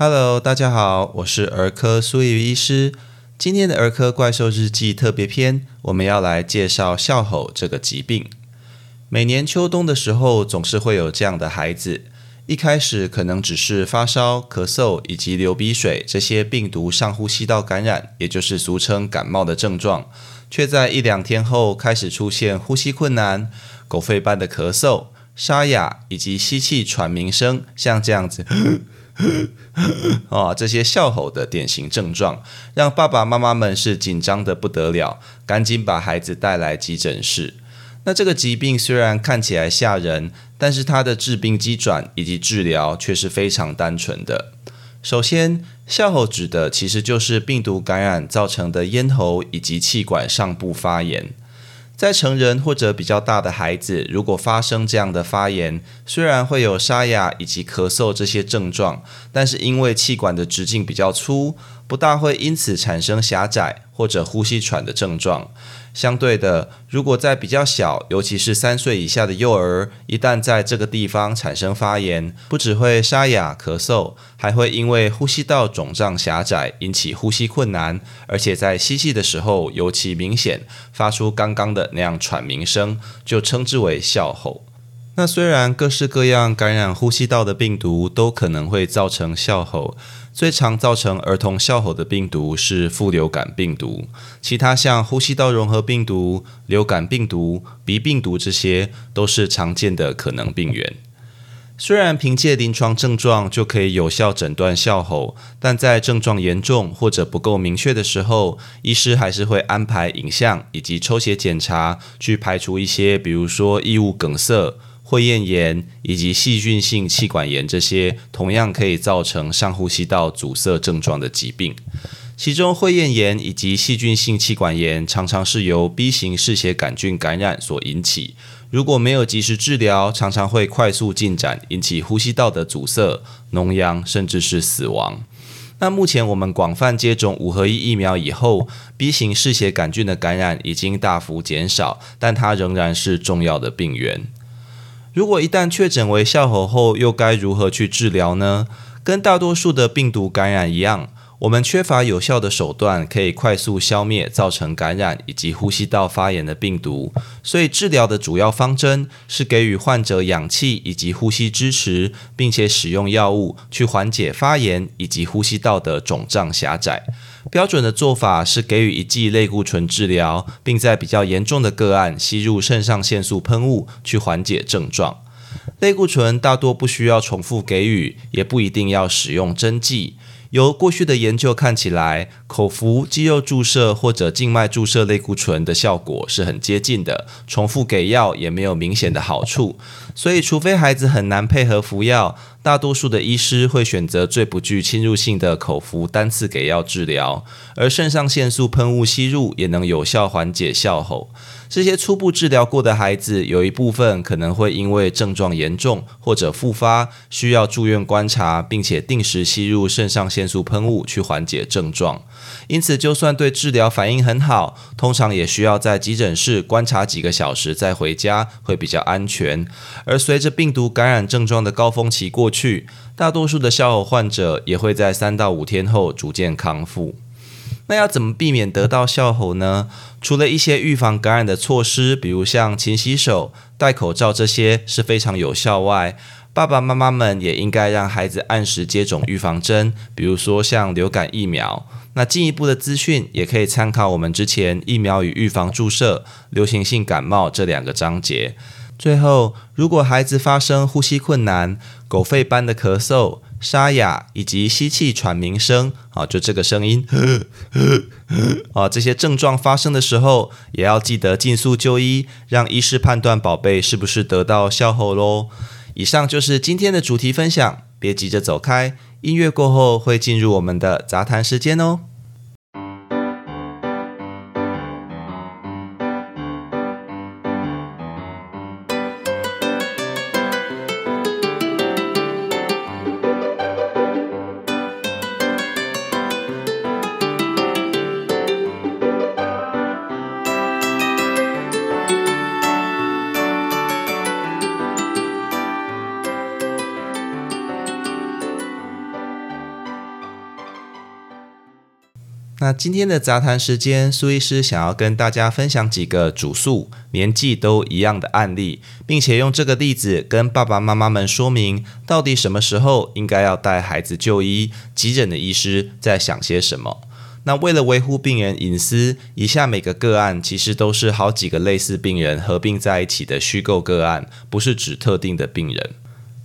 Hello，大家好，我是儿科苏玉医师。今天的儿科怪兽日记特别篇，我们要来介绍笑吼这个疾病。每年秋冬的时候，总是会有这样的孩子，一开始可能只是发烧、咳嗽以及流鼻水这些病毒上呼吸道感染，也就是俗称感冒的症状，却在一两天后开始出现呼吸困难、狗吠般的咳嗽、沙哑以及吸气喘鸣声，像这样子。啊，这些笑吼的典型症状，让爸爸妈妈们是紧张的不得了，赶紧把孩子带来急诊室。那这个疾病虽然看起来吓人，但是它的致病机转以及治疗却是非常单纯的。首先，笑吼指的其实就是病毒感染造成的咽喉以及气管上部发炎。在成人或者比较大的孩子，如果发生这样的发炎，虽然会有沙哑以及咳嗽这些症状，但是因为气管的直径比较粗，不大会因此产生狭窄或者呼吸喘的症状。相对的，如果在比较小，尤其是三岁以下的幼儿，一旦在这个地方产生发炎，不只会沙哑、咳嗽，还会因为呼吸道肿胀狭窄引起呼吸困难，而且在吸气的时候尤其明显，发出刚刚的那样喘鸣声，就称之为笑吼。那虽然各式各样感染呼吸道的病毒都可能会造成笑吼。最常造成儿童笑吼的病毒是副流感病毒，其他像呼吸道融合病毒、流感病毒、鼻病毒这些都是常见的可能病原。虽然凭借临床症状就可以有效诊断笑吼，但在症状严重或者不够明确的时候，医师还是会安排影像以及抽血检查，去排除一些，比如说异物梗塞。会厌炎以及细菌性气管炎这些同样可以造成上呼吸道阻塞症状的疾病，其中会厌炎以及细菌性气管炎常常是由 B 型嗜血杆菌感染所引起，如果没有及时治疗，常常会快速进展，引起呼吸道的阻塞、脓疡，甚至是死亡。那目前我们广泛接种五合一疫苗以后，B 型嗜血杆菌的感染已经大幅减少，但它仍然是重要的病源。如果一旦确诊为哮吼后，又该如何去治疗呢？跟大多数的病毒感染一样，我们缺乏有效的手段可以快速消灭造成感染以及呼吸道发炎的病毒，所以治疗的主要方针是给予患者氧气以及呼吸支持，并且使用药物去缓解发炎以及呼吸道的肿胀狭窄。标准的做法是给予一剂类固醇治疗，并在比较严重的个案吸入肾上腺素喷雾去缓解症状。类固醇大多不需要重复给予，也不一定要使用针剂。由过去的研究看起来，口服、肌肉注射或者静脉注射类固醇的效果是很接近的，重复给药也没有明显的好处。所以，除非孩子很难配合服药，大多数的医师会选择最不具侵入性的口服单次给药治疗，而肾上腺素喷雾吸入也能有效缓解笑吼。这些初步治疗过的孩子，有一部分可能会因为症状严重或者复发，需要住院观察，并且定时吸入肾上腺素喷雾去缓解症状。因此，就算对治疗反应很好，通常也需要在急诊室观察几个小时再回家，会比较安全。而随着病毒感染症状的高峰期过去，大多数的笑吼患者也会在三到五天后逐渐康复。那要怎么避免得到笑吼呢？除了一些预防感染的措施，比如像勤洗手、戴口罩这些是非常有效外，爸爸妈妈们也应该让孩子按时接种预防针，比如说像流感疫苗。那进一步的资讯也可以参考我们之前疫苗与预防注射、流行性感冒这两个章节。最后，如果孩子发生呼吸困难、狗吠般的咳嗽、沙哑以及吸气喘鸣声，啊，就这个声音，啊，这些症状发生的时候，也要记得尽速就医，让医师判断宝贝是不是得到笑吼喽。以上就是今天的主题分享，别急着走开，音乐过后会进入我们的杂谈时间哦。那今天的杂谈时间苏医师想要跟大家分享几个主诉年纪都一样的案例并且用这个例子跟爸爸妈妈们说明到底什么时候应该要带孩子就医急诊的医师在想些什么。那为了维护病人隐私，以下每个个案其实都是好几个类似病人合并在一起的虚构个案，不是指特定的病人。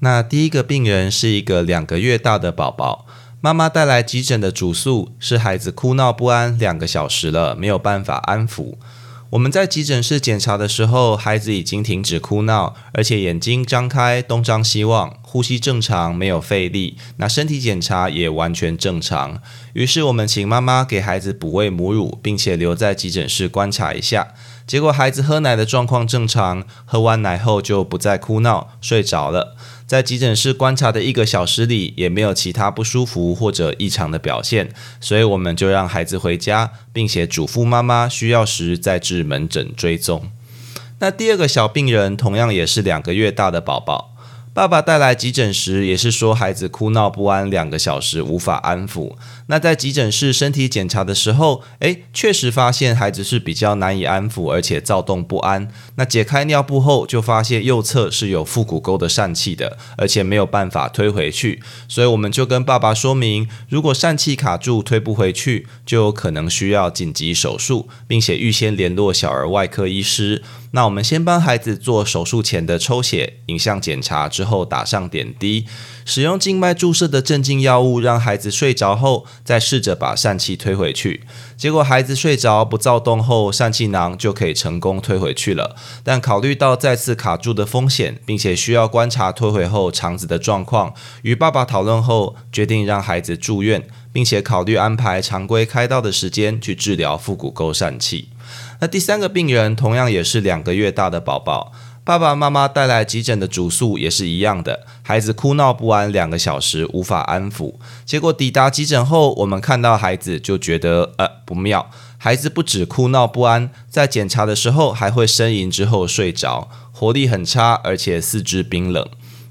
那第一个病人是一个两个月大的宝宝。妈妈带来急诊的主诉是孩子哭闹不安两个小时了，没有办法安抚。我们在急诊室检查的时候，孩子已经停止哭闹，而且眼睛张开，东张西望，呼吸正常，没有费力。那身体检查也完全正常。于是我们请妈妈给孩子补喂母乳，并且留在急诊室观察一下。结果孩子喝奶的状况正常，喝完奶后就不再哭闹，睡着了。在急诊室观察的一个小时里，也没有其他不舒服或者异常的表现，所以我们就让孩子回家，并且嘱咐妈妈需要时再至门诊追踪。那第二个小病人同样也是两个月大的宝宝。爸爸带来急诊时，也是说孩子哭闹不安两个小时，无法安抚。那在急诊室身体检查的时候，诶，确实发现孩子是比较难以安抚，而且躁动不安。那解开尿布后，就发现右侧是有腹股沟的疝气的，而且没有办法推回去。所以我们就跟爸爸说明，如果疝气卡住推不回去，就有可能需要紧急手术，并且预先联络小儿外科医师。那我们先帮孩子做手术前的抽血、影像检查，之后打上点滴，使用静脉注射的镇静药物，让孩子睡着后，再试着把疝气推回去。结果孩子睡着不躁动后，疝气囊就可以成功推回去了。但考虑到再次卡住的风险，并且需要观察推回后肠子的状况，与爸爸讨论后，决定让孩子住院，并且考虑安排常规开刀的时间去治疗腹股沟疝气。那第三个病人同样也是两个月大的宝宝，爸爸妈妈带来急诊的主诉也是一样的，孩子哭闹不安两个小时，无法安抚。结果抵达急诊后，我们看到孩子就觉得呃不妙，孩子不止哭闹不安，在检查的时候还会呻吟之后睡着，活力很差，而且四肢冰冷。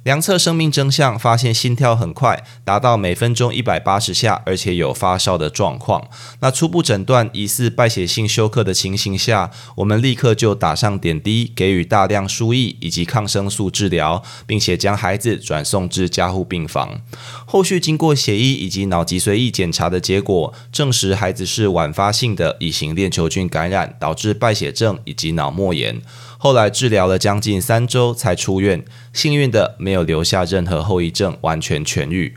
量测生命征象，发现心跳很快，达到每分钟一百八十下，而且有发烧的状况。那初步诊断疑似败血性休克的情形下，我们立刻就打上点滴，给予大量输液以及抗生素治疗，并且将孩子转送至加护病房。后续经过血液以及脑脊髓液检查的结果，证实孩子是晚发性的乙型链球菌感染，导致败血症以及脑膜炎。后来治疗了将近三周才出院，幸运的没有留下任何后遗症，完全痊愈。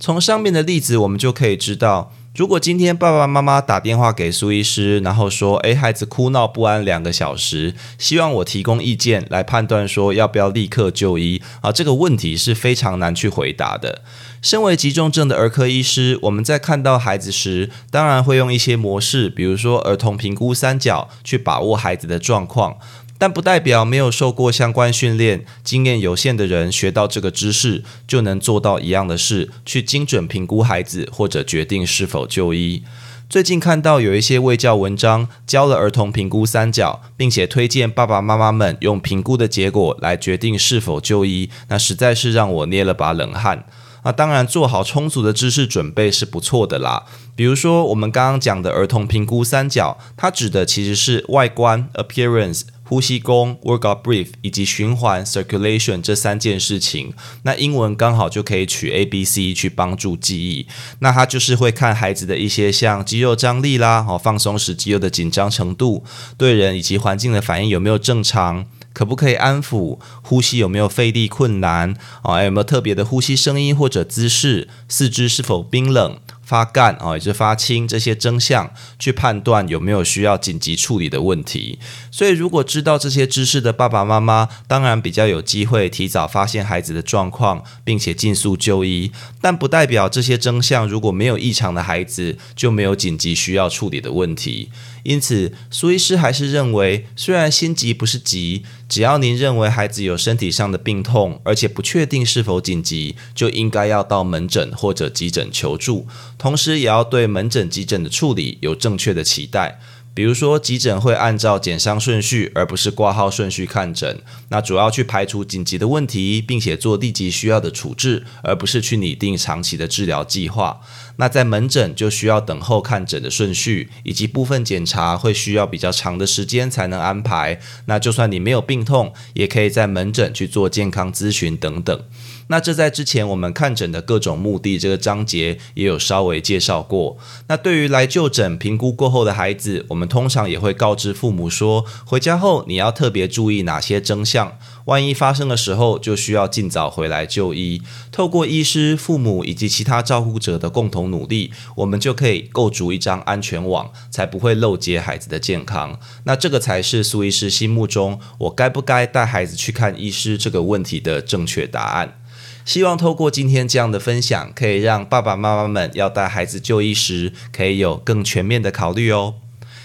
从上面的例子，我们就可以知道，如果今天爸爸妈妈打电话给苏医师，然后说：“诶，孩子哭闹不安两个小时，希望我提供意见来判断说要不要立刻就医。”啊，这个问题是非常难去回答的。身为急重症的儿科医师，我们在看到孩子时，当然会用一些模式，比如说儿童评估三角，去把握孩子的状况。但不代表没有受过相关训练、经验有限的人学到这个知识就能做到一样的事，去精准评估孩子或者决定是否就医。最近看到有一些卫教文章教了儿童评估三角，并且推荐爸爸妈妈们用评估的结果来决定是否就医，那实在是让我捏了把冷汗。那当然，做好充足的知识准备是不错的啦。比如说我们刚刚讲的儿童评估三角，它指的其实是外观 （appearance）。呼吸功 （workout breathe） 以及循环 （circulation） 这三件事情，那英文刚好就可以取 A、B、C 去帮助记忆。那他就是会看孩子的一些像肌肉张力啦，哦，放松时肌肉的紧张程度，对人以及环境的反应有没有正常，可不可以安抚，呼吸有没有费力困难，哦，有没有特别的呼吸声音或者姿势，四肢是否冰冷。发干啊，也是发青这些征象，去判断有没有需要紧急处理的问题。所以，如果知道这些知识的爸爸妈妈，当然比较有机会提早发现孩子的状况，并且尽速就医。但不代表这些征象如果没有异常的孩子，就没有紧急需要处理的问题。因此，苏医师还是认为，虽然心急不是急，只要您认为孩子有身体上的病痛，而且不确定是否紧急，就应该要到门诊或者急诊求助。同时，也要对门诊、急诊的处理有正确的期待。比如说，急诊会按照检伤顺序，而不是挂号顺序看诊。那主要去排除紧急的问题，并且做立即需要的处置，而不是去拟定长期的治疗计划。那在门诊就需要等候看诊的顺序，以及部分检查会需要比较长的时间才能安排。那就算你没有病痛，也可以在门诊去做健康咨询等等。那这在之前我们看诊的各种目的这个章节也有稍微介绍过。那对于来就诊评估过后的孩子，我们通常也会告知父母说，回家后你要特别注意哪些征象，万一发生的时候就需要尽早回来就医。透过医师、父母以及其他照顾者的共同努力，我们就可以构筑一张安全网，才不会漏接孩子的健康。那这个才是苏医师心目中我该不该带孩子去看医师这个问题的正确答案。希望透过今天这样的分享，可以让爸爸妈妈们要带孩子就医时，可以有更全面的考虑哦。